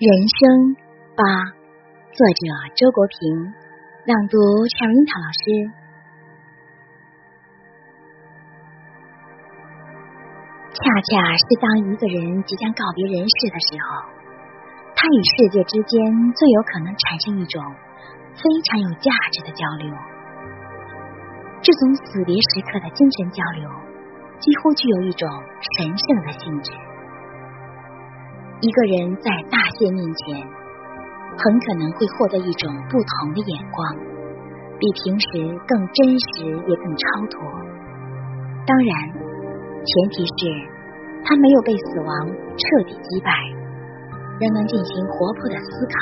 人生八，作者周国平，朗读陈樱桃老师。恰恰是当一个人即将告别人世的时候，他与世界之间最有可能产生一种非常有价值的交流。这种死别时刻的精神交流，几乎具有一种神圣的性质。一个人在大限面前，很可能会获得一种不同的眼光，比平时更真实，也更超脱。当然，前提是他没有被死亡彻底击败，仍能进行活泼的思考。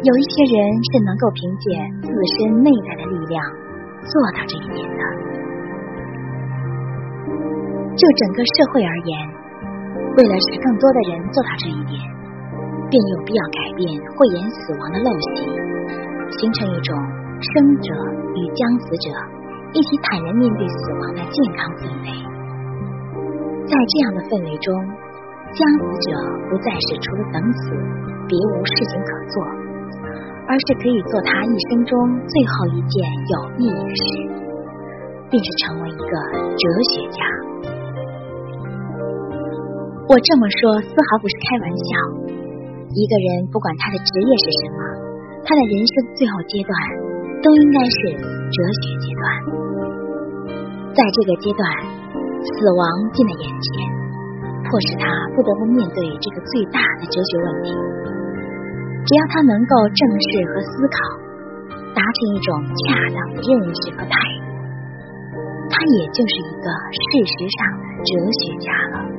有一些人是能够凭借自身内在的力量做到这一点的。就整个社会而言。为了使更多的人做到这一点，便有必要改变讳言死亡的陋习，形成一种生者与将死者一起坦然面对死亡的健康氛围。在这样的氛围中，将死者不再是除了等死别无事情可做，而是可以做他一生中最后一件有意义的事，并是成为一个哲学家。我这么说丝毫不是开玩笑。一个人不管他的职业是什么，他的人生最后阶段都应该是哲学阶段。在这个阶段，死亡近在眼前，迫使他不得不面对这个最大的哲学问题。只要他能够正视和思考，达成一种恰当的认识和态度，他也就是一个事实上的哲学家了。